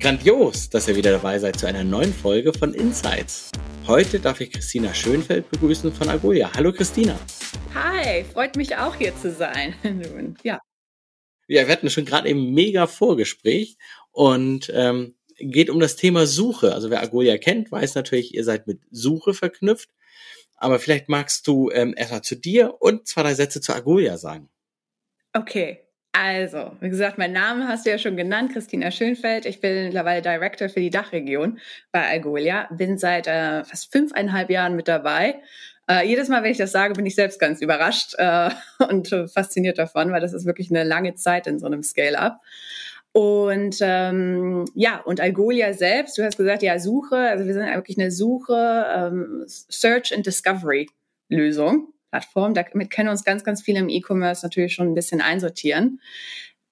Grandios, dass ihr wieder dabei seid zu einer neuen Folge von Insights. Heute darf ich Christina Schönfeld begrüßen von Agolia. Hallo Christina. Hi, freut mich auch hier zu sein. ja. Ja, wir hatten schon gerade eben mega Vorgespräch und ähm, geht um das Thema Suche. Also wer Agolia kennt, weiß natürlich, ihr seid mit Suche verknüpft. Aber vielleicht magst du ähm, erstmal zu dir und zwei, drei Sätze zu Agolia sagen. Okay, also, wie gesagt, mein Name hast du ja schon genannt, Christina Schönfeld. Ich bin mittlerweile Director für die Dachregion bei Algolia. Bin seit äh, fast fünfeinhalb Jahren mit dabei. Äh, jedes Mal, wenn ich das sage, bin ich selbst ganz überrascht äh, und fasziniert davon, weil das ist wirklich eine lange Zeit in so einem Scale-up. Und ähm, ja, und Algolia selbst, du hast gesagt, ja, Suche, also wir sind wirklich eine Suche, ähm, Search and Discovery Lösung. Plattform. Damit können uns ganz, ganz viele im E-Commerce natürlich schon ein bisschen einsortieren.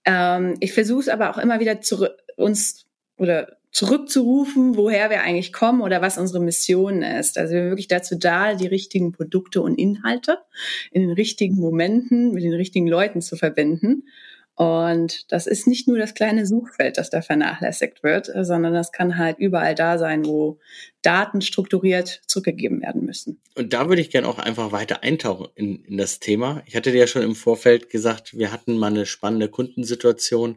Ähm, ich versuche es aber auch immer wieder zu, uns oder zurückzurufen, woher wir eigentlich kommen oder was unsere Mission ist. Also wir sind wirklich dazu da, die richtigen Produkte und Inhalte in den richtigen Momenten mit den richtigen Leuten zu verbinden und das ist nicht nur das kleine Suchfeld, das da vernachlässigt wird, sondern das kann halt überall da sein, wo Daten strukturiert zurückgegeben werden müssen. Und da würde ich gerne auch einfach weiter eintauchen in, in das Thema. Ich hatte dir ja schon im Vorfeld gesagt, wir hatten mal eine spannende Kundensituation,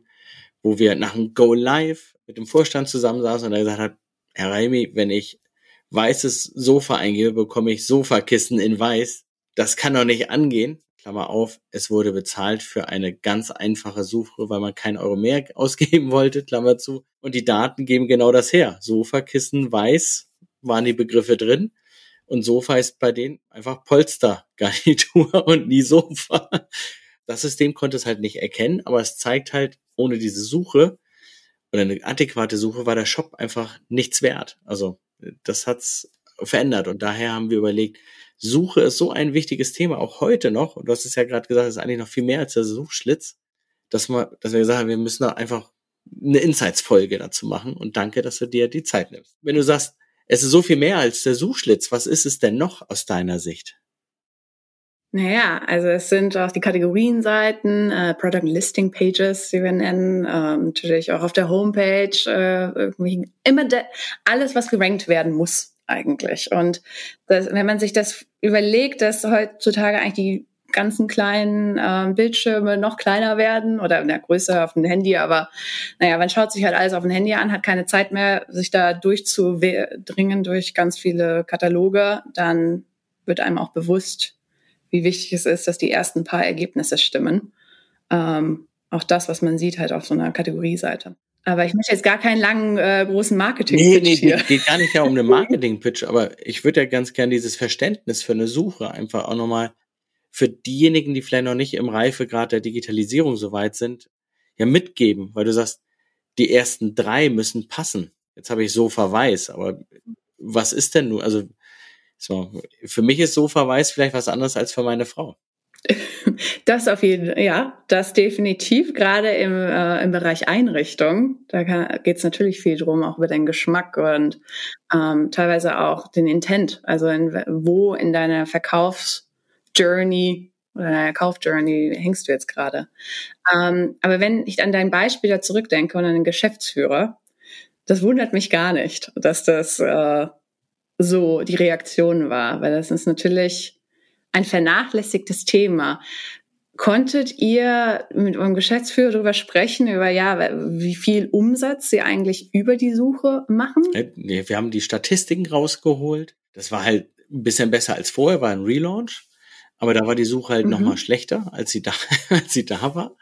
wo wir nach dem Go Live mit dem Vorstand zusammensaßen und er gesagt hat, Herr Raimi, wenn ich weißes Sofa eingebe, bekomme ich Sofakissen in weiß. Das kann doch nicht angehen. Klammer auf, es wurde bezahlt für eine ganz einfache Suche, weil man kein Euro mehr ausgeben wollte, Klammer zu. Und die Daten geben genau das her. Sofa, Kissen, Weiß waren die Begriffe drin. Und Sofa ist bei denen einfach Polstergarnitur und nie Sofa. Das System konnte es halt nicht erkennen, aber es zeigt halt, ohne diese Suche oder eine adäquate Suche war der Shop einfach nichts wert. Also das hat's verändert und daher haben wir überlegt, Suche ist so ein wichtiges Thema, auch heute noch, und du hast es ja gerade gesagt, ist eigentlich noch viel mehr als der Suchschlitz, dass, man, dass wir gesagt haben, wir müssen da einfach eine Insights-Folge dazu machen und danke, dass du dir die Zeit nimmst. Wenn du sagst, es ist so viel mehr als der Suchschlitz, was ist es denn noch aus deiner Sicht? Naja, also es sind auch die Kategorienseiten, äh, Product Listing Pages, die wir nennen, ähm, natürlich auch auf der Homepage, äh, irgendwie immer alles, was gerankt werden muss eigentlich. Und das, wenn man sich das überlegt, dass heutzutage eigentlich die ganzen kleinen äh, Bildschirme noch kleiner werden oder in der Größe auf dem Handy, aber naja, man schaut sich halt alles auf dem Handy an, hat keine Zeit mehr, sich da durchzudringen durch ganz viele Kataloge, dann wird einem auch bewusst, wie wichtig es ist, dass die ersten paar Ergebnisse stimmen. Ähm, auch das, was man sieht, halt auf so einer Kategorieseite. Aber ich möchte jetzt gar keinen langen, äh, großen Marketing-Pitch nee, nee, hier. geht gar nicht ja um einen Marketing-Pitch, aber ich würde ja ganz gern dieses Verständnis für eine Suche einfach auch nochmal für diejenigen, die vielleicht noch nicht im Reifegrad der Digitalisierung so weit sind, ja mitgeben, weil du sagst, die ersten drei müssen passen. Jetzt habe ich Sofa weiß, aber was ist denn nun? Also so, für mich ist Sofa weiß vielleicht was anderes als für meine Frau. Das auf jeden Fall, ja, das definitiv. Gerade im, äh, im Bereich Einrichtung, da geht es natürlich viel drum, auch über den Geschmack und ähm, teilweise auch den Intent. Also in, wo in deiner Verkaufsjourney oder deiner Kaufjourney hängst du jetzt gerade. Ähm, aber wenn ich an dein Beispiel da zurückdenke und an den Geschäftsführer, das wundert mich gar nicht, dass das äh, so die Reaktion war, weil das ist natürlich ein vernachlässigtes Thema. Konntet ihr mit eurem Geschäftsführer darüber sprechen, über ja, wie viel Umsatz sie eigentlich über die Suche machen? Äh, nee, wir haben die Statistiken rausgeholt. Das war halt ein bisschen besser als vorher, war ein Relaunch. Aber da war die Suche halt mhm. noch mal schlechter, als sie da, als sie da war.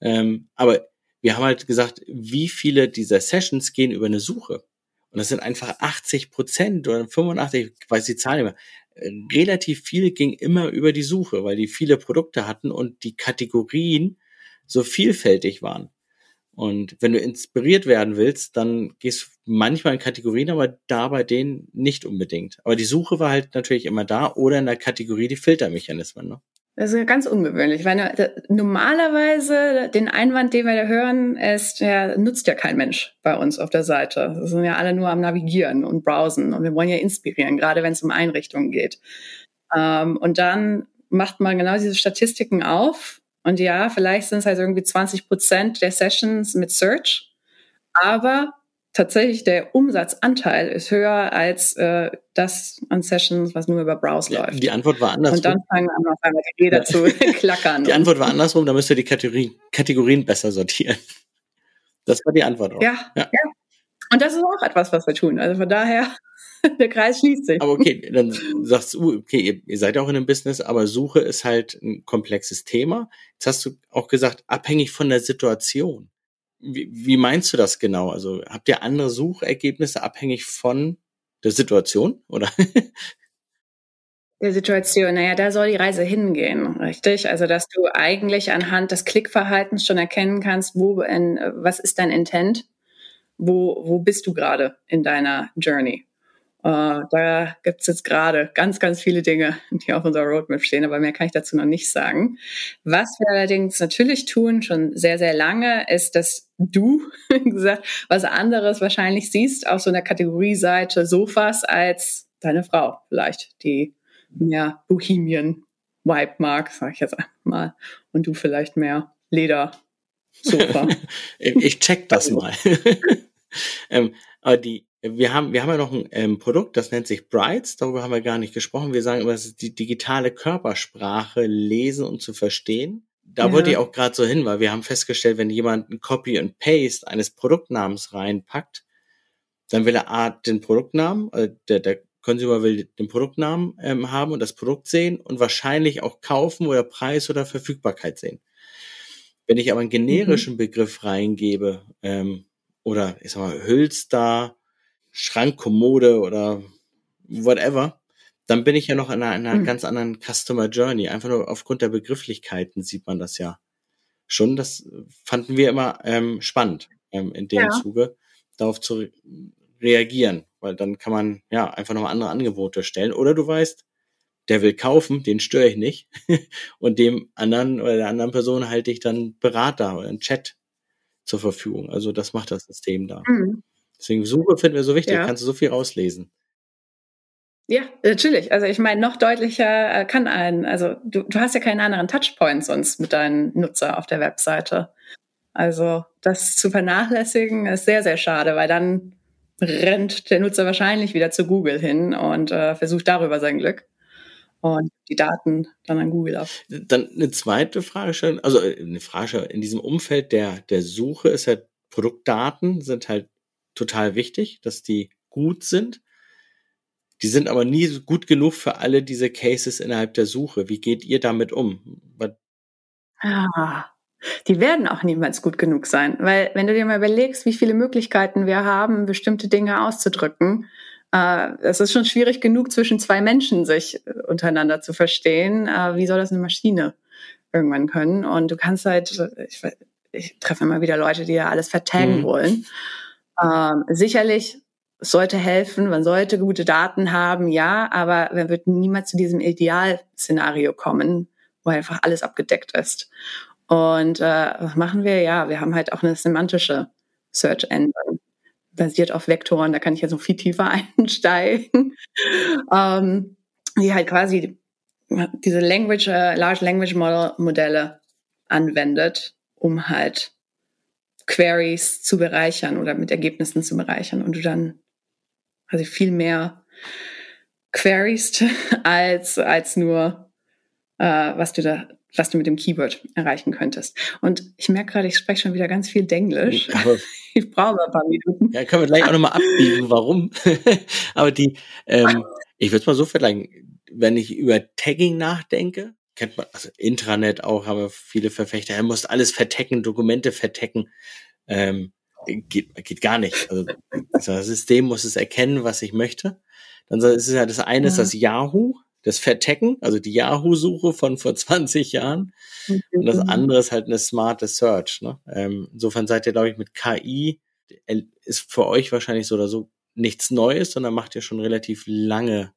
Ähm, aber wir haben halt gesagt, wie viele dieser Sessions gehen über eine Suche? Und das sind einfach 80 Prozent oder 85, ich weiß die Zahl nicht mehr relativ viel ging immer über die Suche, weil die viele Produkte hatten und die Kategorien so vielfältig waren. Und wenn du inspiriert werden willst, dann gehst du manchmal in Kategorien, aber da bei denen nicht unbedingt. Aber die Suche war halt natürlich immer da oder in der Kategorie die Filtermechanismen. Ne? Das ist ganz ungewöhnlich, weil normalerweise den Einwand, den wir da hören, ist, ja, nutzt ja kein Mensch bei uns auf der Seite. Wir sind ja alle nur am Navigieren und Browsen und wir wollen ja inspirieren, gerade wenn es um Einrichtungen geht. Ähm, und dann macht man genau diese Statistiken auf und ja, vielleicht sind es halt irgendwie 20 Prozent der Sessions mit Search, aber tatsächlich der Umsatzanteil ist höher als äh, das an Sessions, was nur über Browse Ja, läuft. die Antwort war andersrum. Und dann fangen an, auf einmal die Räder Ja. zu klackern. Die Antwort war andersrum, da müsst ihr die Kategorien, Kategorien besser sortieren. Das war die Antwort auch. ja, Ja. ja, Und das ist auch etwas, was wir tun. Also von daher, der Kreis schließt sich. Aber okay, dann sagst du, okay, ihr, ihr seid ja auch in einem Business, aber Suche ist halt ein komplexes Thema. Jetzt hast du auch gesagt, abhängig von der Situation. Wie, wie meinst du das genau? Also habt ihr andere Suchergebnisse abhängig von der Situation, oder? der Situation, naja, da soll die Reise hingehen, richtig? Also, dass du eigentlich anhand des Klickverhaltens schon erkennen kannst, wo, in, was ist dein Intent? Wo, wo bist du gerade in deiner Journey? Äh, da gibt's jetzt gerade ganz, ganz viele Dinge, die auf unserer Roadmap stehen, aber mehr kann ich dazu noch nicht sagen. Was wir allerdings natürlich tun, schon sehr, sehr lange, ist, dass du wie gesagt, was anderes wahrscheinlich siehst auf so einer Kategorieseite Sofas als deine Frau vielleicht, die mehr Bohemian Vibe mag, sag ich jetzt mal. Und du vielleicht mehr Leder. Sofa. ich check das mal. ähm, aber die, wir haben, wir haben ja noch ein ähm, Produkt, das nennt sich Brights. Darüber haben wir gar nicht gesprochen. Wir sagen immer, das ist die digitale Körpersprache lesen und zu verstehen. Da Ja. wollte ich auch gerade so hin, weil wir haben festgestellt, wenn jemand ein Copy and Paste eines Produktnamens reinpackt, dann will er A, den Produktnamen, äh, der, der Consumer will den Produktnamen ähm, haben und das Produkt sehen und wahrscheinlich auch kaufen oder Preis oder Verfügbarkeit sehen. Wenn ich aber einen generischen Begriff reingebe, ähm, oder ich sag mal, Hülster, Schrankkommode oder whatever, dann bin ich ja noch in einer, in einer Mhm. ganz anderen Customer Journey. Einfach nur aufgrund der Begrifflichkeiten sieht man das ja schon. Das fanden wir immer ähm, spannend, ähm, in dem Ja. Zuge darauf zu re reagieren, weil dann kann man ja einfach nochmal andere Angebote stellen. Oder du weißt, der will kaufen, den störe ich nicht. Und dem anderen oder der anderen Person halte ich dann Berater oder einen Chat zur Verfügung. Also das macht das System da. Mhm. Deswegen Suche finden wir so wichtig, Ja. kannst du so viel rauslesen. Ja, natürlich. Also ich meine, noch deutlicher äh, kann ein, also du, du hast ja keinen anderen Touchpoint sonst mit deinen Nutzer auf der Webseite. Also das zu vernachlässigen ist sehr, sehr schade, weil dann rennt der Nutzer wahrscheinlich wieder zu Google hin und äh, versucht darüber sein Glück und die Daten dann an Google ab. Dann eine zweite Frage stellen, also äh, eine Frage in diesem Umfeld der, der Suche ist halt Produktdaten sind halt total wichtig, dass die gut sind. Die sind aber nie gut genug für alle diese Cases innerhalb der Suche. Wie geht ihr damit um? Ah, die werden auch niemals gut genug sein, weil wenn du dir mal überlegst, wie viele Möglichkeiten wir haben, bestimmte Dinge auszudrücken, äh, es ist schon schwierig genug, zwischen zwei Menschen sich äh, untereinander zu verstehen. Äh, wie soll das eine Maschine irgendwann können? Und du kannst halt, äh, ich, ich treffe immer wieder Leute, die ja alles vertaggen Mhm. wollen. Ähm, sicherlich sollte helfen, man sollte gute Daten haben, ja, aber man wird niemals zu diesem Idealszenario kommen, wo einfach alles abgedeckt ist. Und äh, was machen wir? Ja, wir haben halt auch eine semantische Search Engine, basiert auf Vektoren, da kann ich jetzt noch viel tiefer einsteigen, ähm, die halt quasi diese Language, äh, Large Language Model Modelle anwendet, um halt Queries zu bereichern oder mit Ergebnissen zu bereichern und du dann also viel mehr queryst als, als nur, äh, was du da, was du mit dem Keyword erreichen könntest. Und ich merke gerade, ich spreche schon wieder ganz viel Denglisch. Aber Ich brauche ein paar Minuten. Ja, können wir gleich auch nochmal abbiegen, warum. Aber die, ähm, ich würde es mal so vergleichen, wenn ich über Tagging nachdenke, kennt man, also Intranet auch, haben viele Verfechter, er muss alles vertecken, Dokumente vertecken. Ähm, geht, geht gar nicht. Also das System muss es erkennen, was ich möchte. Dann ist es ja das eine ist das Yahoo, das Vertecken, also die Yahoo-Suche von vor 20 Jahren. Und das andere ist halt eine smarte Search. Ne? Ähm, insofern seid ihr, glaube ich, mit KI, ist für euch wahrscheinlich so oder so nichts Neues, sondern macht ihr schon relativ lange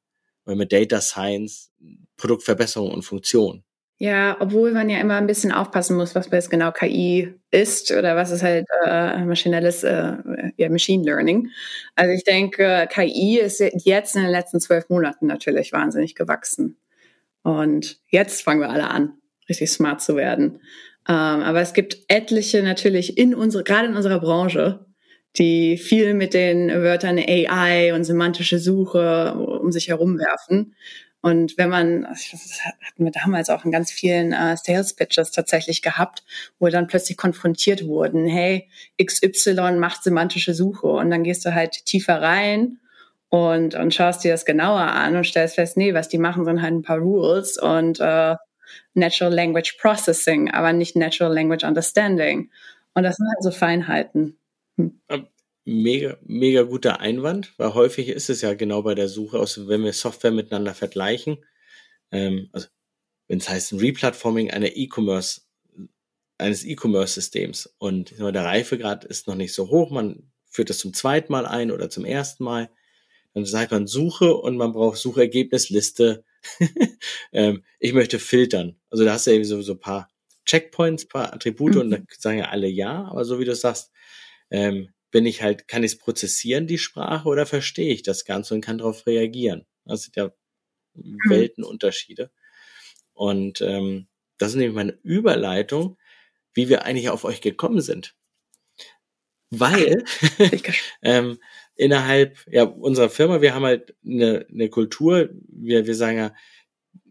weil mit Data Science Produktverbesserung und Funktion. Ja, obwohl man ja immer ein bisschen aufpassen muss, was jetzt genau KI ist oder was ist halt äh, maschinelles äh, ja, Machine Learning. Also ich denke, KI ist jetzt in den letzten zwölf Monaten natürlich wahnsinnig gewachsen. Und jetzt fangen wir alle an, richtig smart zu werden. Ähm, aber es gibt etliche natürlich in unsere, gerade in unserer Branche, die viel mit den Wörtern AI und semantische Suche um sich herum werfen. Und wenn man, das hatten wir damals auch in ganz vielen äh, Sales Pitches tatsächlich gehabt, wo wir dann plötzlich konfrontiert wurden, hey, XY macht semantische Suche und dann gehst du halt tiefer rein und, und schaust dir das genauer an und stellst fest, nee, was die machen, sind halt ein paar Rules und äh, Natural Language Processing, aber nicht Natural Language Understanding. Und das sind halt so Feinheiten. Hm. Mega, mega guter Einwand, weil häufig ist es ja genau bei der Suche, aus, wenn wir Software miteinander vergleichen, ähm, also wenn es heißt ein Replatforming einer E-Commerce, eines E-Commerce-Systems und der Reifegrad ist noch nicht so hoch, man führt das zum zweiten Mal ein oder zum ersten Mal, dann sagt man Suche und man braucht Suchergebnisliste. ähm, ich möchte filtern. Also da hast du ja so, so ein paar Checkpoints, paar Attribute mhm. und da sagen ja alle ja, aber so wie du sagst, ähm, bin ich halt, kann ich es prozessieren, die Sprache, oder verstehe ich das Ganze und kann darauf reagieren? Das sind ja mhm. Weltenunterschiede. Und ähm, das ist nämlich meine Überleitung, wie wir eigentlich auf euch gekommen sind. Weil ähm, innerhalb ja, unserer Firma, wir haben halt eine, eine Kultur, wir, wir sagen ja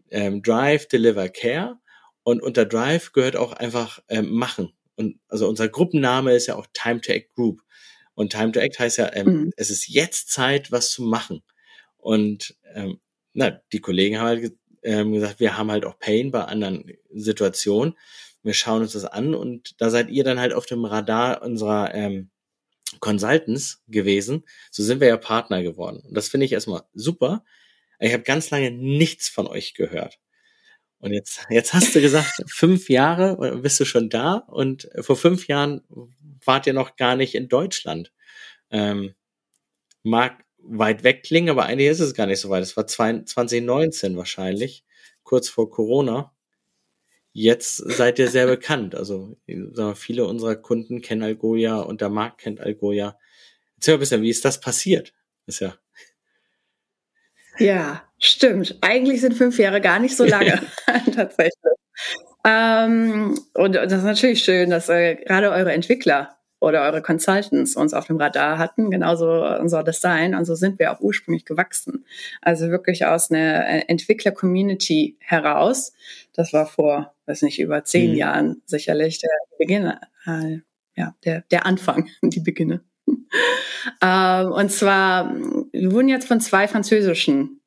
ähm, Drive, Deliver, Care. Und unter Drive gehört auch einfach ähm, Machen. Und also unser Gruppenname ist ja auch Time to Act Group. Und Time to Act heißt ja, ähm, mhm. es ist jetzt Zeit, was zu machen. Und ähm, na, die Kollegen haben halt ähm, gesagt, wir haben halt auch Pain bei anderen Situationen. Wir schauen uns das an und da seid ihr dann halt auf dem Radar unserer ähm, Consultants gewesen. So sind wir ja Partner geworden. Und das finde ich erstmal super. Ich habe ganz lange nichts von euch gehört. Und jetzt, jetzt hast du gesagt, fünf Jahre bist du schon da und vor fünf Jahren wart ihr noch gar nicht in Deutschland. Ähm, mag weit weg klingen, aber eigentlich ist es gar nicht so weit. Es war 2019 wahrscheinlich, kurz vor Corona. Jetzt seid ihr sehr bekannt. Also sagen viele unserer Kunden kennen Algolia und der Markt kennt Algolia. Erzähl mal ein bisschen, wie ist das passiert? Ist ja. Ja, stimmt. Eigentlich sind fünf Jahre gar nicht so lange, tatsächlich. Ähm, und das ist natürlich schön, dass äh, gerade eure Entwickler oder eure Consultants uns auf dem Radar hatten, genauso unser Design. Und so sind wir auch ursprünglich gewachsen. Also wirklich aus einer äh, Entwickler-Community heraus. Das war vor, weiß nicht, über zehn mhm. Jahren sicherlich der Beginn, äh, ja, der, der Anfang, die Beginne. ähm, und zwar, wir wurden jetzt von zwei französischen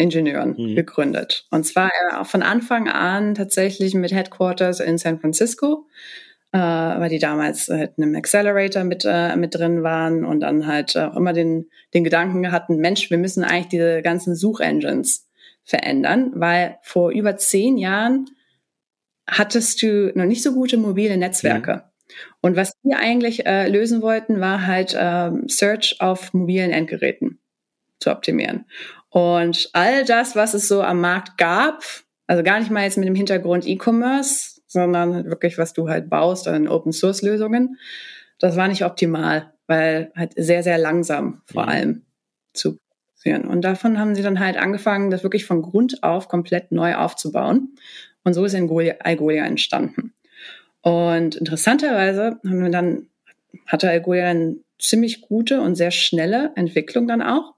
Ingenieuren mhm. gegründet. Und zwar äh, von Anfang an tatsächlich mit Headquarters in San Francisco, äh, weil die damals halt in einem Accelerator mit, äh, mit drin waren und dann halt auch immer den, den Gedanken hatten, Mensch, wir müssen eigentlich diese ganzen Suchengines verändern, weil vor über zehn Jahren hattest du noch nicht so gute mobile Netzwerke. Mhm. Und was wir eigentlich äh, lösen wollten, war halt äh, Search auf mobilen Endgeräten zu optimieren. Und all das, was es so am Markt gab, also gar nicht mal jetzt mit dem Hintergrund E-Commerce, sondern wirklich, was du halt baust an Open Source Lösungen, das war nicht optimal, weil halt sehr, sehr langsam vor mhm. allem zu produzieren. Und davon haben sie dann halt angefangen, das wirklich von Grund auf komplett neu aufzubauen. Und so ist Algolia entstanden. Und interessanterweise haben wir dann, hatte Algolia eine ziemlich gute und sehr schnelle Entwicklung dann auch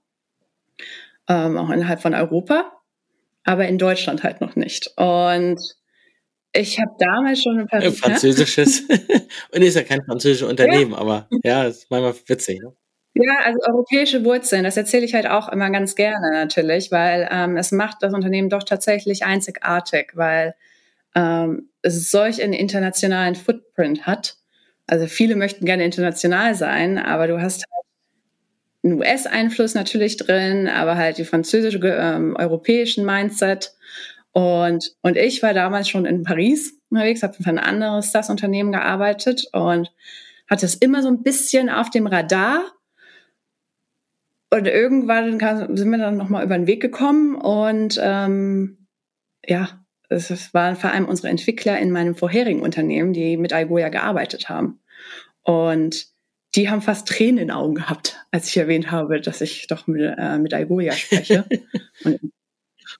ähm, auch innerhalb von Europa, aber in Deutschland halt noch nicht. Und ich habe damals schon ein paar ja, französisches und ist ja kein französisches Unternehmen, ja. aber ja, ist manchmal witzig. Ne? Ja, also europäische Wurzeln, das erzähle ich halt auch immer ganz gerne natürlich, weil ähm, es macht das Unternehmen doch tatsächlich einzigartig, weil ähm, es solch einen internationalen Footprint hat. Also viele möchten gerne international sein, aber du hast einen US-Einfluss natürlich drin, aber halt die französische, ähm, europäischen Mindset. Und, und ich war damals schon in Paris unterwegs, habe für ein anderes SaaS-Unternehmen gearbeitet und hatte es immer so ein bisschen auf dem Radar. Und irgendwann sind wir dann nochmal über den Weg gekommen und ähm, ja, es waren vor allem unsere Entwickler in meinem vorherigen Unternehmen, die mit Algoia gearbeitet haben. Und die haben fast Tränen in den Augen gehabt, als ich erwähnt habe, dass ich doch mit, äh, mit Algolia spreche. und,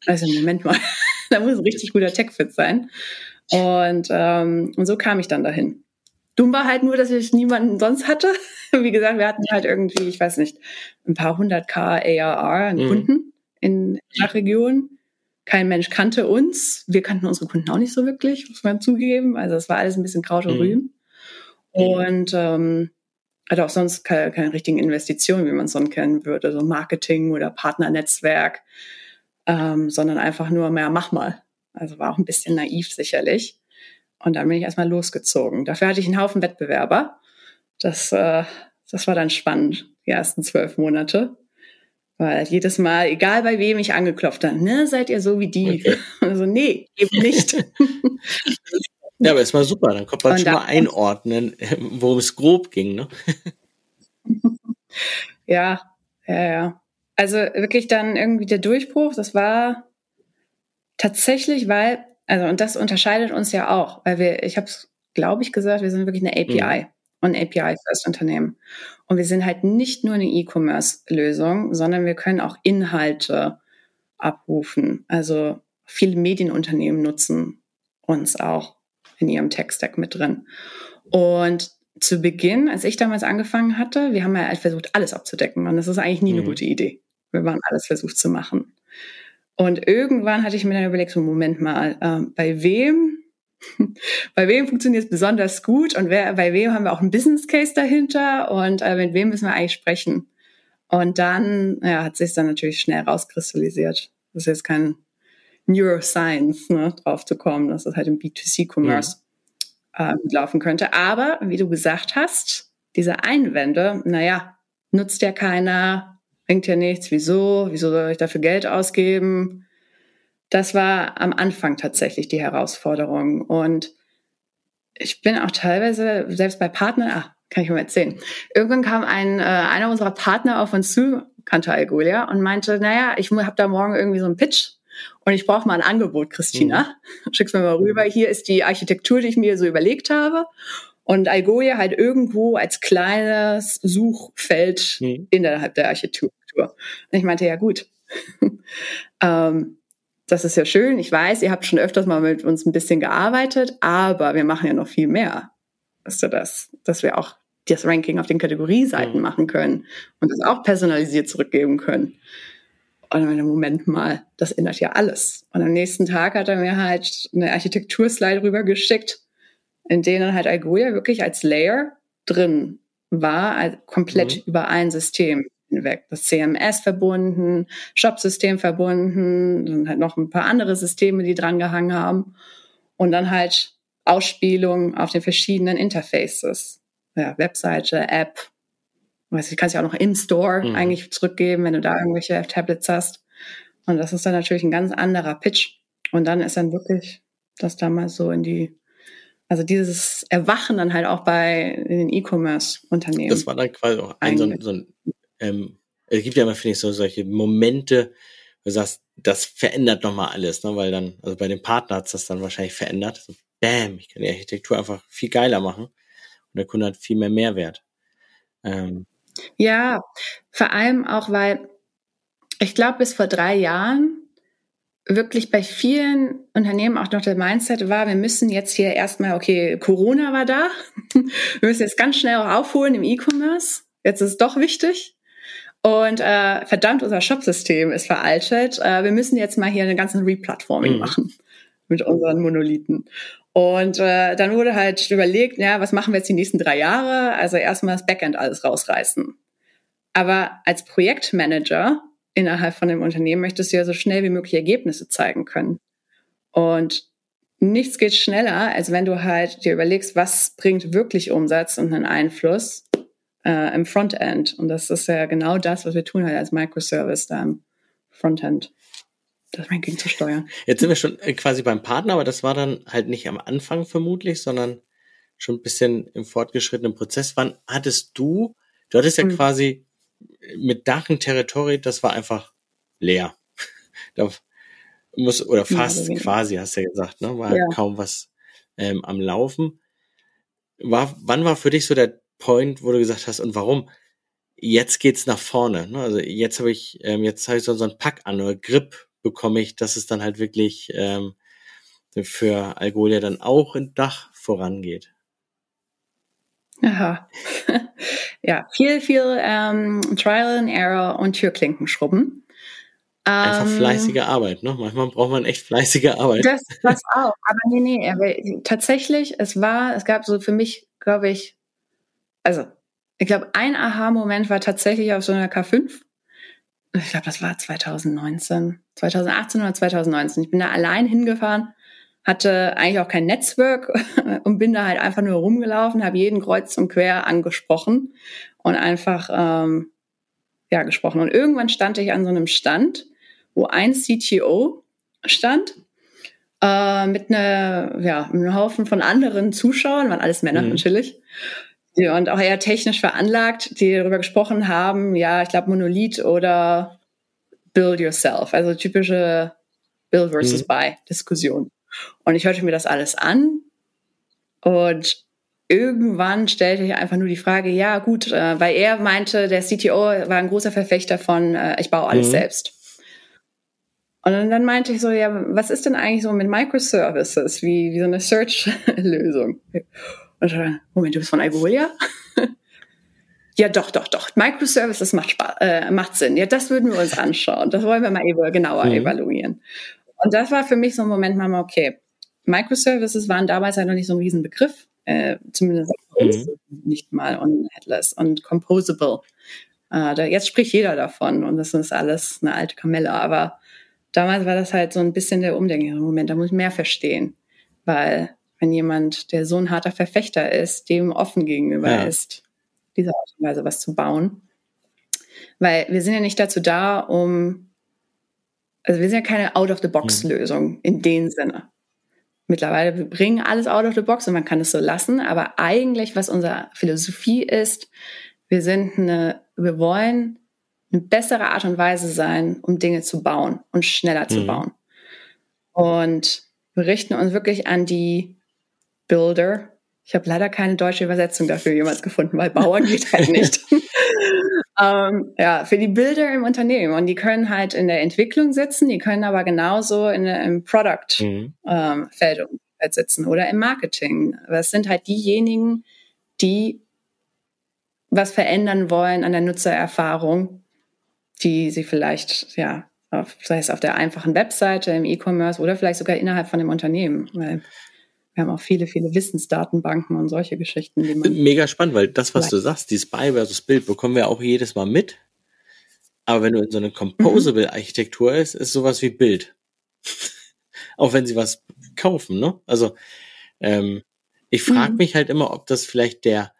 also Moment mal, da muss ein richtig guter Tech-Fit sein. Und, ähm, und so kam ich dann dahin. Dumm war halt nur, dass ich niemanden sonst hatte. Wie gesagt, wir hatten halt irgendwie, ich weiß nicht, ein paar hundert K ARR an mhm. Kunden in der Region. Kein Mensch kannte uns. Wir kannten unsere Kunden auch nicht so wirklich, muss man zugeben. Also es war alles ein bisschen Kraut und mhm. Rüben. Und ähm, hatte auch sonst keine, keine richtigen Investitionen, wie man es sonst kennen würde, so Marketing oder Partnernetzwerk, ähm, sondern einfach nur mehr mach mal. Also war auch ein bisschen naiv sicherlich. Und dann bin ich erstmal losgezogen. Dafür hatte ich einen Haufen Wettbewerber. Das, äh, das war dann spannend, die ersten zwölf Monate. Weil jedes Mal, egal bei wem ich angeklopft habe, ne, seid ihr so wie die? Okay. Also, nee, eben nicht. ja, aber es war super. Dann konnte man schon mal einordnen, worum es grob ging, ne? ja, ja, ja. Also wirklich dann irgendwie der Durchbruch, das war tatsächlich, weil, also und das unterscheidet uns ja auch, weil wir, ich habe es, glaube ich, gesagt, wir sind wirklich eine API. Mhm und API für das Unternehmen. Und wir sind halt nicht nur eine E-Commerce-Lösung, sondern wir können auch Inhalte abrufen. Also viele Medienunternehmen nutzen uns auch in ihrem Tech-Stack mit drin. Und zu Beginn, als ich damals angefangen hatte, wir haben ja halt versucht, alles abzudecken. Und das ist eigentlich nie mhm. eine gute Idee. Wir waren alles versucht zu machen. Und irgendwann hatte ich mir dann überlegt, so Moment mal, äh, bei wem bei wem funktioniert es besonders gut und wer, bei wem haben wir auch einen Business Case dahinter und äh, mit wem müssen wir eigentlich sprechen. Und dann ja, hat sich dann natürlich schnell rauskristallisiert. Das ist jetzt kein Neuroscience, ne, drauf zu kommen, dass das halt im B2C-Commerce ja. äh, laufen könnte. Aber wie du gesagt hast, diese Einwände, naja, nutzt ja keiner, bringt ja nichts, wieso, wieso soll ich dafür Geld ausgeben? Das war am Anfang tatsächlich die Herausforderung. Und ich bin auch teilweise, selbst bei Partnern, ah, kann ich mal erzählen. Irgendwann kam ein, äh, einer unserer Partner auf uns zu, kannte Algolia, und meinte, naja, ich habe da morgen irgendwie so einen Pitch und ich brauche mal ein Angebot, Christina. Mhm. Schick's mir mal rüber. Hier ist die Architektur, die ich mir so überlegt habe. Und Algolia halt irgendwo als kleines Suchfeld mhm. innerhalb der Architektur. Und ich meinte, ja gut. ähm, das ist ja schön. Ich weiß, ihr habt schon öfters mal mit uns ein bisschen gearbeitet, aber wir machen ja noch viel mehr. Weißt du das? Dass wir auch das Ranking auf den Kategorieseiten mhm. machen können und das auch personalisiert zurückgeben können. Und dann im Moment mal, das ändert ja alles. Und am nächsten Tag hat er mir halt eine Architekturslide rübergeschickt, in denen halt Algolia wirklich als Layer drin war, also komplett mhm. über ein System hinweg. Das CMS verbunden, Shopsystem verbunden, dann halt noch ein paar andere Systeme, die dran gehangen haben. Und dann halt Ausspielung auf den verschiedenen Interfaces. Ja, Webseite, App. Weiß ich, kannst ja auch noch im Store mhm. eigentlich zurückgeben, wenn du da irgendwelche Tablets hast. Und das ist dann natürlich ein ganz anderer Pitch. Und dann ist dann wirklich das damals so in die, also dieses Erwachen dann halt auch bei den E-Commerce-Unternehmen. Das war dann quasi auch ein, so ein, so ein ähm, es gibt ja immer, finde ich, so solche Momente, wo du sagst, das verändert nochmal alles, ne? Weil dann, also bei dem Partner hat es das dann wahrscheinlich verändert. So, bam, ich kann die Architektur einfach viel geiler machen und der Kunde hat viel mehr Mehrwert. Ähm, ja, vor allem auch, weil ich glaube, bis vor drei Jahren wirklich bei vielen Unternehmen auch noch der Mindset war, wir müssen jetzt hier erstmal, okay, Corona war da, wir müssen jetzt ganz schnell auch aufholen im E-Commerce. Jetzt ist es doch wichtig. Und äh, verdammt, unser Shop-System ist veraltet. Äh, wir müssen jetzt mal hier eine ganze Replatforming mhm. machen mit unseren Monolithen. Und äh, dann wurde halt überlegt, ja, was machen wir jetzt die nächsten drei Jahre? Also erstmal das Backend alles rausreißen. Aber als Projektmanager innerhalb von dem Unternehmen möchtest du ja so schnell wie möglich Ergebnisse zeigen können. Und nichts geht schneller, als wenn du halt dir überlegst, was bringt wirklich Umsatz und einen Einfluss äh, im Frontend. Und das ist ja genau das, was wir tun halt als Microservice da im Frontend. Das Ranking zu steuern. Jetzt sind wir schon äh, quasi beim Partner, aber das war dann halt nicht am Anfang vermutlich, sondern schon ein bisschen im fortgeschrittenen Prozess. Wann hattest du, du hattest ja mhm. quasi mit Dach und Territory, das war einfach leer. da muss, oder fast ja, quasi, hast du ja gesagt, ne? War ja. kaum was ähm, am Laufen. War, wann war für dich so der Point, wo du gesagt hast, und warum? Jetzt geht's nach vorne. Ne? Also jetzt habe ich, ähm, jetzt habe ich so, so einen Pack an oder Grip bekomme ich, dass es dann halt wirklich ähm, für Algolia dann auch in Dach vorangeht. Aha. ja, viel, viel ähm, Trial and Error und Türklinken schrubben. Einfach Ähm, fleißige Arbeit, ne? Manchmal braucht man echt fleißige Arbeit. Das, das auch. Aber nee, nee, aber tatsächlich, es war, es gab so für mich, glaube ich, also, ich glaube, ein Aha-Moment war tatsächlich auf so einer K5. Ich glaube, das war 2019, 2018 oder 2019. Ich bin da allein hingefahren, hatte eigentlich auch kein Netzwerk und bin da halt einfach nur rumgelaufen, habe jeden kreuz und quer angesprochen und einfach ähm, ja gesprochen. Und irgendwann stand ich an so einem Stand, wo ein CTO stand äh, mit einer ja einem Haufen von anderen Zuschauern, waren alles Männer Mhm. natürlich. Die, und auch eher technisch veranlagt, die darüber gesprochen haben, ja, ich glaube Monolith oder Build Yourself, also typische Build versus Mhm. Buy Diskussion. Und ich hörte mir das alles an und irgendwann stellte ich einfach nur die Frage, ja gut, äh, weil er meinte, der CTO war ein großer Verfechter von, äh, ich baue alles Mhm. selbst. Und dann, dann meinte ich so, ja, was ist denn eigentlich so mit Microservices, wie, wie so eine Search-Lösung? Moment, du bist von Algolia? ja, doch, doch, doch. Microservices macht, Spaß, äh, macht Sinn. Ja, das würden wir uns anschauen. Das wollen wir mal genauer Mhm. evaluieren. Und das war für mich so ein Moment, mal, okay, Microservices waren damals halt noch nicht so ein Riesenbegriff, äh, zumindest uns nicht mal und Headless und Composable. Äh, da, jetzt spricht jeder davon und das ist alles eine alte Kamelle, aber damals war das halt so ein bisschen der Umdenken. Moment, da muss ich mehr verstehen, weil wenn jemand, der so ein harter Verfechter ist, dem offen gegenüber Ja. ist, dieser Art und Weise was zu bauen. Weil wir sind ja nicht dazu da, um, also wir sind ja keine Out-of-the-Box-Lösung in dem Sinne. Mittlerweile, wir bringen alles out of the box und man kann es so lassen, aber eigentlich, was unsere Philosophie ist, wir sind eine, wir wollen eine bessere Art und Weise sein, um Dinge zu bauen und schneller zu Mhm. bauen. Und wir richten uns wirklich an die Builder. Ich habe leider keine deutsche Übersetzung dafür jemals gefunden, weil Bauer geht halt nicht. ähm, ja, für die Builder im Unternehmen. Und die können halt in der Entwicklung sitzen, die können aber genauso in, im Product Mhm. ähm, halt sitzen oder im Marketing. Aber es sind halt diejenigen, die was verändern wollen an der Nutzererfahrung, die sie vielleicht, ja, auf, sei es auf der einfachen Webseite, im E-Commerce oder vielleicht sogar innerhalb von dem Unternehmen. Weil wir haben auch viele, viele Wissensdatenbanken und solche Geschichten, die man. Mega spannend, weil das, was du sagst, dieses Buy versus Bild, bekommen wir auch jedes Mal mit. Aber wenn du in so eine Composable-Architektur ist, ist sowas wie Bild. auch wenn sie was kaufen, ne? Also, ähm, ich frage Mhm. mich halt immer, ob das vielleicht der,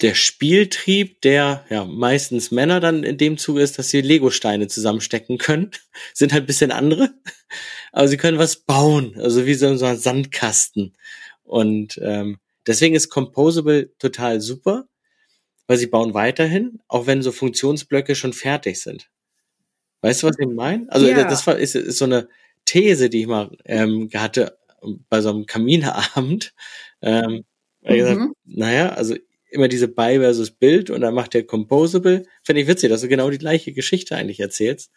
der Spieltrieb der, ja, meistens Männer dann in dem Zuge ist, dass sie Lego-Steine zusammenstecken können. Sind halt ein bisschen andere. Aber sie können was bauen. Also wie so, so ein Sandkasten. Und ähm, deswegen ist Composable total super, weil sie bauen weiterhin, auch wenn so Funktionsblöcke schon fertig sind. Weißt du, was ich meine? Also Ja. das war, ist, ist so eine These, die ich mal ähm, hatte bei so einem Kaminabend. Ähm, mhm. gesagt, naja, also immer diese Buy versus Bild und dann macht der Composable. Finde ich witzig, dass du genau die gleiche Geschichte eigentlich erzählst.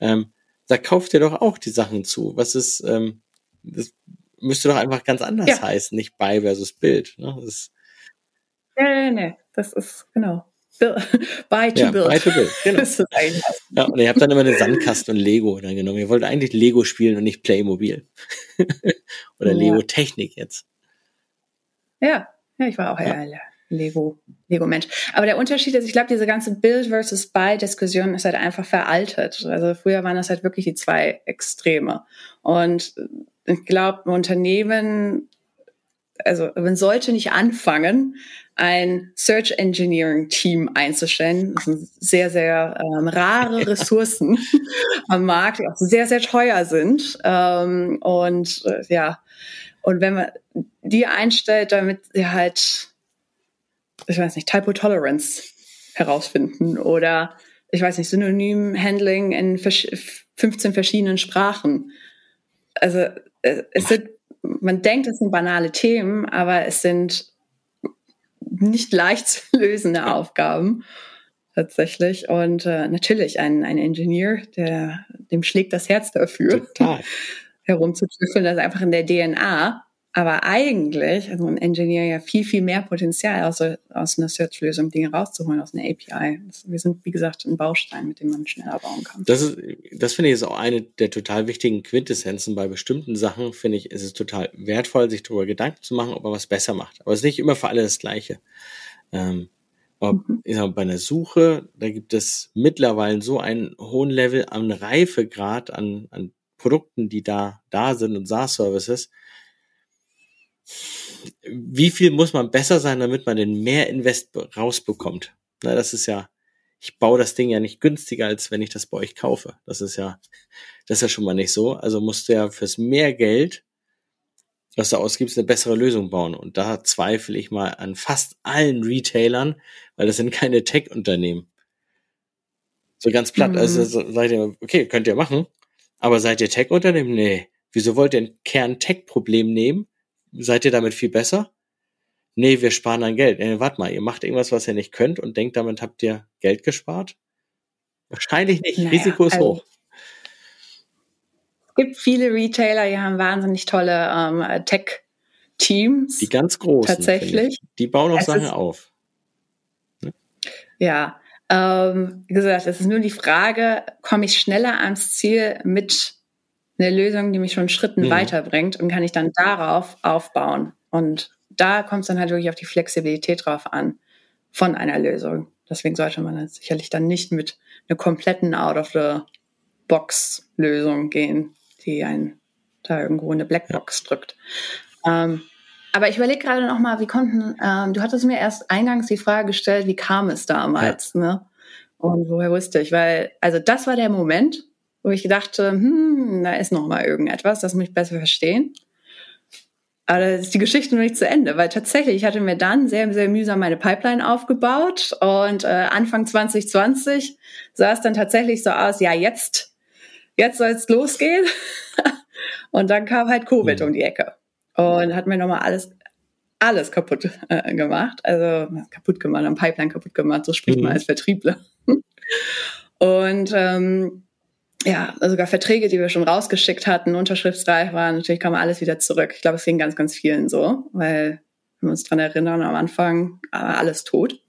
Ähm, da kauft ihr doch auch die Sachen zu. Was ist, ähm, das müsste doch einfach ganz anders Ja. heißen, nicht Buy versus Bild. Ne? Das ist, Nee, nee, nee, das ist, genau. Build, buy to ja, build. Buy to Bild, genau. Das ist eigentlich das. Ja, und ihr habt dann immer den Sandkasten und Lego dann genommen. Ihr wollt eigentlich Lego spielen und nicht Playmobil. Oder Ja. Lego Technik jetzt. Ja, ja, ich war auch eher ein Lego, Lego-Mensch. Aber der Unterschied ist, ich glaube, diese ganze Build versus Buy-Diskussion ist halt einfach veraltet. Also früher waren das halt wirklich die zwei Extreme. Und ich glaube, ein Unternehmen, also man sollte nicht anfangen, ein Search Engineering Team einzustellen. Das sind sehr, sehr ähm, rare Ressourcen am Markt, die auch sehr, sehr teuer sind. Ähm, und äh, ja, und wenn man die einstellt, damit sie halt, ich weiß nicht, Typo Tolerance herausfinden oder ich weiß nicht, Synonym-Handling in versch 15 verschiedenen Sprachen. Also äh, es sind, man denkt, es sind banale Themen, aber es sind nicht leicht zu lösende Aufgaben tatsächlich. Und äh, natürlich ein, ein Ingenieur, der dem schlägt das Herz dafür Total. herumzutüffeln, das ist einfach in der DNA. Aber eigentlich, also ein Engineer ja viel, viel mehr Potenzial aus, aus einer Search-Lösung Dinge rauszuholen, aus einer API. Wir sind, wie gesagt, ein Baustein, mit dem man schneller bauen kann. Das ist, das finde ich ist auch eine der total wichtigen Quintessenzen. Bei bestimmten Sachen finde ich, ist es total wertvoll, sich darüber Gedanken zu machen, ob man was besser macht. Aber es ist nicht immer für alle das Gleiche. Ähm, aber mhm. sag, bei einer Suche, da gibt es mittlerweile so einen hohen Level an Reifegrad an, an Produkten, die da, da sind und SaaS-Services, wie viel muss man besser sein, damit man den Mehrinvest rausbekommt? Na, das ist ja, ich baue das Ding ja nicht günstiger, als wenn ich das bei euch kaufe. Das ist ja, das ist ja schon mal nicht so. Also musst du ja fürs mehr Geld, was du ausgibst, eine bessere Lösung bauen. Und da zweifle ich mal an fast allen Retailern, weil das sind keine Tech-Unternehmen. So ganz platt. Mhm. Also so, seid ihr, okay, könnt ihr machen. Aber seid ihr Tech-Unternehmen? Nee. Wieso wollt ihr ein Kern-Tech-Problem nehmen? Seid ihr damit viel besser? Nee, wir sparen dann Geld. Nee, warte mal, ihr macht irgendwas, was ihr nicht könnt und denkt, damit habt ihr Geld gespart? Wahrscheinlich nicht. Naja, Risiko ist also, hoch. Es gibt viele Retailer, die haben wahnsinnig tolle ähm, Tech-Teams. Die ganz großen. Tatsächlich. Die bauen auch es Sachen auf. Ne? Ja, ähm, wie gesagt, es ist nur die Frage, komme ich schneller ans Ziel mit einer Lösung, die mich schon Schritten mhm. weiterbringt und kann ich dann darauf aufbauen. Und da kommt es dann halt wirklich auf die Flexibilität drauf an von einer Lösung. Deswegen sollte man jetzt sicherlich dann nicht mit einer kompletten Out-of-the-Box-Lösung gehen, die einen da irgendwo eine Blackbox ja. drückt. Ähm, aber ich überlege gerade noch mal, wie konnten, ähm, du hattest mir erst eingangs die Frage gestellt, wie kam es damals, ja. ne? Und woher wusste ich? Weil, also das war der Moment, wo ich dachte, hm, da ist noch mal irgendetwas, das muss ich besser verstehen. Aber da ist die Geschichte noch nicht zu Ende, weil tatsächlich, ich hatte mir dann sehr, sehr mühsam meine Pipeline aufgebaut und äh, Anfang 2020 sah es dann tatsächlich so aus, ja, jetzt, jetzt soll es losgehen. und dann kam halt Covid mhm. um die Ecke und hat mir nochmal alles, alles kaputt äh, gemacht. Also kaputt gemacht, am Pipeline kaputt gemacht, so spricht mhm. man als Vertriebler. und ähm, ja, also sogar Verträge, die wir schon rausgeschickt hatten, unterschriftsreif waren, natürlich kam alles wieder zurück. Ich glaube, es ging ganz, ganz vielen so, weil wenn wir uns dran erinnern, am Anfang war alles tot.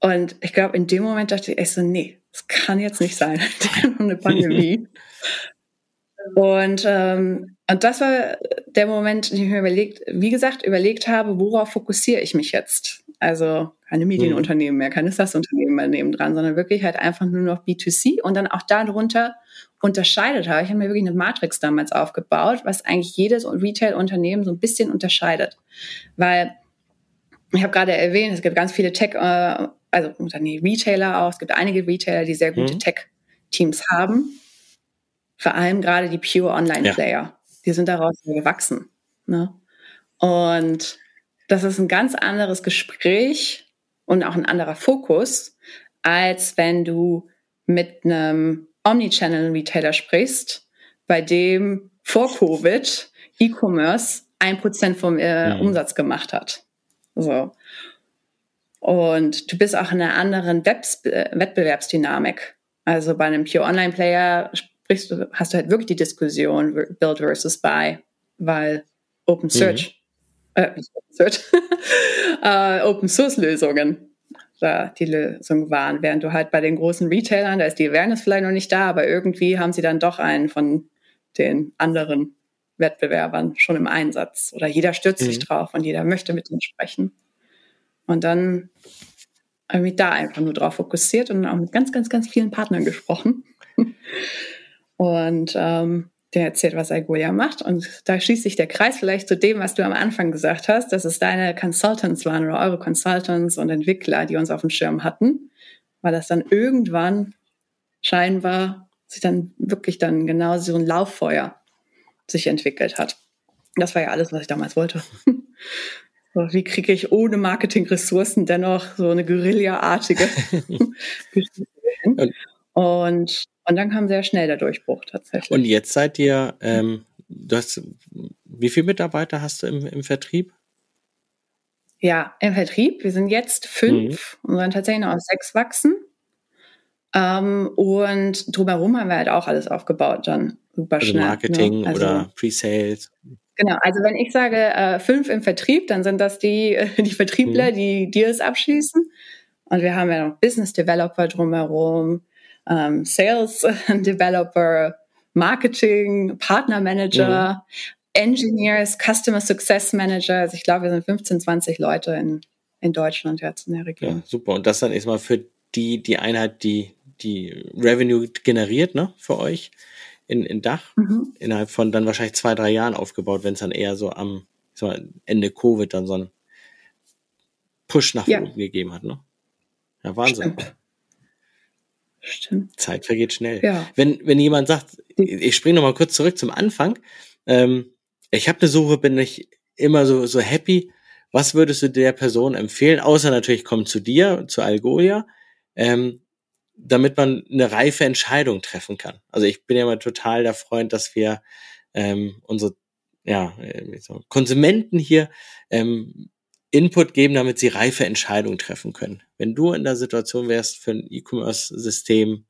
Und ich glaube, in dem Moment dachte ich echt so, nee, das kann jetzt nicht sein. eine Pandemie. und, ähm, und das war der Moment, den ich mir überlegt, wie gesagt, überlegt habe, worauf fokussiere ich mich jetzt? Also keine Medienunternehmen mehr, keine SaaS-Unternehmen mehr neben dran, sondern wirklich halt einfach nur noch B2C und dann auch darunter unterscheidet habe. Ich habe mir wirklich eine Matrix damals aufgebaut, was eigentlich jedes Retail-Unternehmen so ein bisschen unterscheidet. Weil ich habe gerade erwähnt, es gibt ganz viele Tech, äh, also Retailer auch, es gibt einige Retailer, die sehr gute mhm. Tech-Teams haben. Vor allem gerade die Pure Online-Player. Ja. Die sind daraus gewachsen. Ne? Und das ist ein ganz anderes Gespräch und auch ein anderer Fokus, als wenn du mit einem Omnichannel-Retailer sprichst, bei dem vor Covid E-Commerce ein Prozent vom äh, mhm. Umsatz gemacht hat. So. Und du bist auch in einer anderen Webs äh, Wettbewerbsdynamik. Also bei einem Pure Online Player sprichst du, hast du halt wirklich die Diskussion Build versus Buy, weil Open Search mhm äh, äh, Open Source Lösungen da die Lösung waren. Während du halt bei den großen Retailern, da ist die Awareness vielleicht noch nicht da, aber irgendwie haben sie dann doch einen von den anderen Wettbewerbern schon im Einsatz. Oder jeder stürzt mhm. sich drauf und jeder möchte mit ihnen sprechen. Und dann habe ich mich da einfach nur drauf fokussiert und auch mit ganz, ganz, ganz vielen Partnern gesprochen. und ähm, der erzählt, was Algolia macht. Und da schließt sich der Kreis vielleicht zu dem, was du am Anfang gesagt hast, dass es deine Consultants waren oder eure Consultants und Entwickler, die uns auf dem Schirm hatten, weil das dann irgendwann scheinbar sich dann wirklich dann genau so ein Lauffeuer sich entwickelt hat. Das war ja alles, was ich damals wollte. wie kriege ich ohne Marketingressourcen dennoch so eine Guerilla-artige Geschichte hin? Und und dann kam sehr schnell der Durchbruch tatsächlich. Und jetzt seid ihr, ähm, du hast, wie viele Mitarbeiter hast du im, im Vertrieb? Ja, im Vertrieb. Wir sind jetzt fünf mhm. und dann tatsächlich noch auf sechs wachsen. Ähm, und drumherum haben wir halt auch alles aufgebaut dann super also schnell. Marketing ne? also, oder Pre-Sales. Genau, also wenn ich sage äh, fünf im Vertrieb, dann sind das die, äh, die Vertriebler, mhm. die Deals abschließen. Und wir haben ja noch Business Developer drumherum, ähm, Sales Developer, Marketing, Partner Manager, mhm. Engineers, Customer Success Manager. Also ich glaube, wir sind 15, 20 Leute in, in Deutschland jetzt in der Region. Ja, super. Und das dann erstmal für die, die Einheit, die, die Revenue generiert, ne, für euch in, in Dach, mhm. innerhalb von dann wahrscheinlich zwei, drei Jahren aufgebaut, wenn es dann eher so am so Ende Covid dann so ein Push nach ja. oben gegeben hat, ne? Ja, Wahnsinn. Stimmt. Stimmt. Zeit vergeht schnell. Ja. Wenn, wenn jemand sagt, ich springe nochmal kurz zurück zum Anfang, ähm, ich habe eine Suche, bin ich immer so, so happy. Was würdest du der Person empfehlen? Außer natürlich kommt zu dir, zu Algolia, ähm, damit man eine reife Entscheidung treffen kann. Also ich bin ja immer total der Freund, dass wir ähm, unsere ja, äh, Konsumenten hier ähm, Input geben, damit sie reife Entscheidungen treffen können. Wenn du in der Situation wärst, für ein E-Commerce-System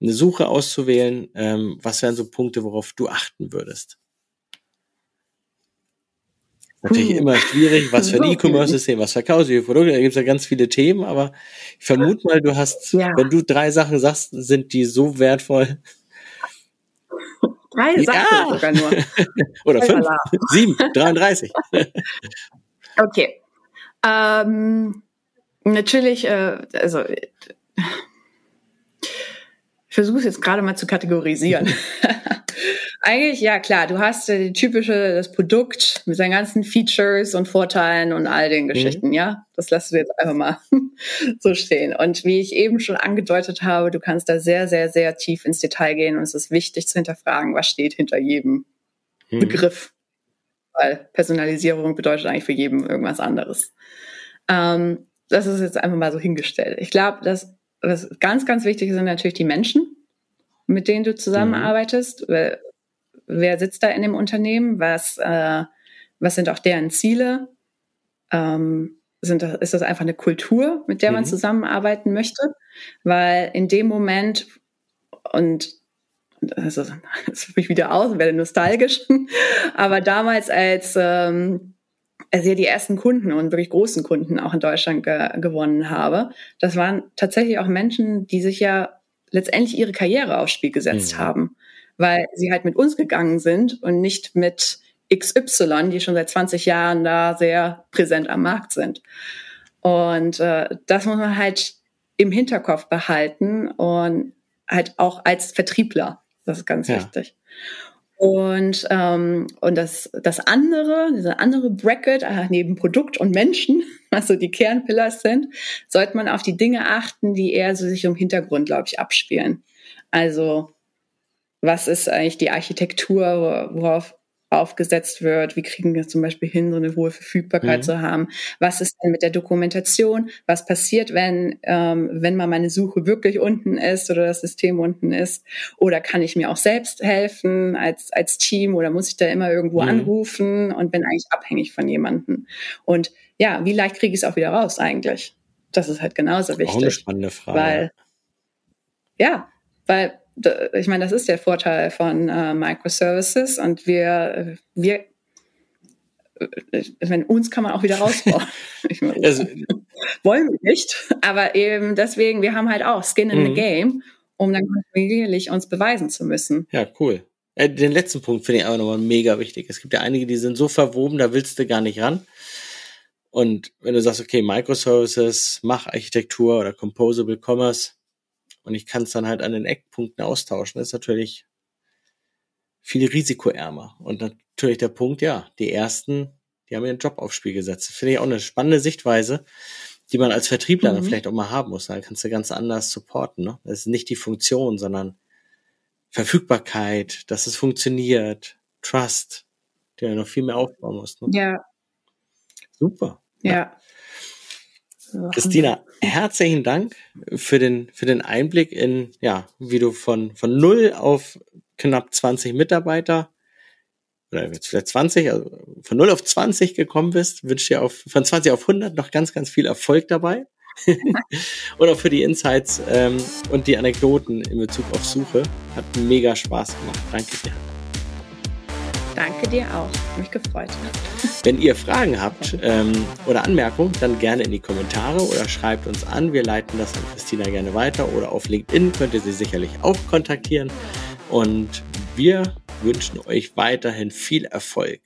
eine Suche auszuwählen, ähm, was wären so Punkte, worauf du achten würdest? Natürlich hm. immer schwierig, was für ein E-Commerce-System, was verkaufst du, Produkte, da gibt es ja ganz viele Themen, aber ich vermute mal, du hast, ja. wenn du drei Sachen sagst, sind die so wertvoll. Drei ja. Sachen sogar nur. Oder fünf, sieben, 33. okay. Ähm, natürlich, äh, also ich versuche es jetzt gerade mal zu kategorisieren. Eigentlich, ja klar, du hast äh, die typische, das Produkt mit seinen ganzen Features und Vorteilen und all den mhm. Geschichten, mhm. ja. Das lässt du jetzt einfach mal so stehen. Und wie ich eben schon angedeutet habe, du kannst da sehr, sehr, sehr tief ins Detail gehen und es ist wichtig zu hinterfragen, was steht hinter jedem mhm. Begriff. Weil Personalisierung bedeutet eigentlich für jeden irgendwas anderes. Ähm, das ist jetzt einfach mal so hingestellt. Ich glaube, dass was ganz, ganz wichtig sind natürlich die Menschen, mit denen du zusammenarbeitest. Mhm wer sitzt da in dem Unternehmen, was, äh, was sind auch deren Ziele, ähm, sind das, ist das einfach eine Kultur, mit der mhm. man zusammenarbeiten möchte, weil in dem Moment und also das ich wieder aus, werde nostalgisch, aber damals als ähm, als ich die ersten Kunden und wirklich großen Kunden auch in Deutschland ge gewonnen habe, das waren tatsächlich auch Menschen, die sich ja letztendlich ihre Karriere aufs Spiel gesetzt mhm. haben weil sie halt mit uns gegangen sind und nicht mit XY, die schon seit 20 Jahren da sehr präsent am Markt sind. Und äh, das muss man halt im Hinterkopf behalten und halt auch als Vertriebler. Das ist ganz ja. wichtig. Und, ähm, und das, das andere, diese andere Bracket, äh, neben Produkt und Menschen, was so die Kernpillars sind, sollte man auf die Dinge achten, die eher so sich im Hintergrund, glaube ich, abspielen. Also was ist eigentlich die Architektur, worauf aufgesetzt wird, wie kriegen wir zum Beispiel hin, so eine hohe Verfügbarkeit mhm. zu haben, was ist denn mit der Dokumentation, was passiert, wenn, ähm, wenn mal meine Suche wirklich unten ist oder das System unten ist, oder kann ich mir auch selbst helfen als, als Team oder muss ich da immer irgendwo mhm. anrufen und bin eigentlich abhängig von jemandem. Und ja, wie leicht kriege ich es auch wieder raus eigentlich? Das ist halt genauso wichtig. Auch eine spannende Frage. Weil, ja, weil ich meine, das ist der Vorteil von äh, Microservices und wir, wir, ich meine, uns kann man auch wieder rausbauen. meine, also, wollen wir nicht, aber eben deswegen, wir haben halt auch Skin in the mhm. Game, um dann kontinuierlich uns beweisen zu müssen. Ja, cool. Äh, den letzten Punkt finde ich aber nochmal mega wichtig. Es gibt ja einige, die sind so verwoben, da willst du gar nicht ran. Und wenn du sagst, okay, Microservices, mach Architektur oder Composable Commerce, und ich kann es dann halt an den Eckpunkten austauschen. Das ist natürlich viel risikoärmer. Und natürlich der Punkt, ja, die ersten, die haben ihren Job aufs Spiel gesetzt. Das finde ich auch eine spannende Sichtweise, die man als Vertriebler mhm. dann vielleicht auch mal haben muss. Dann kannst du ganz anders supporten. Ne? Das ist nicht die Funktion, sondern Verfügbarkeit, dass es funktioniert, Trust, der ja noch viel mehr aufbauen muss. Ne? Ja. Super. Ja. ja. Christina, herzlichen Dank für den, für den Einblick in, ja, wie du von, von null auf knapp 20 Mitarbeiter oder jetzt vielleicht 20, also von null auf 20 gekommen bist. Wünsche dir auf, von 20 auf 100 noch ganz, ganz viel Erfolg dabei. und auch für die Insights ähm, und die Anekdoten in Bezug auf Suche. Hat mega Spaß gemacht. Danke dir. Danke dir auch. Mich gefreut. Wenn ihr Fragen habt ähm, oder Anmerkungen, dann gerne in die Kommentare oder schreibt uns an. Wir leiten das an Christina gerne weiter oder auf LinkedIn könnt ihr sie sicherlich auch kontaktieren. Und wir wünschen euch weiterhin viel Erfolg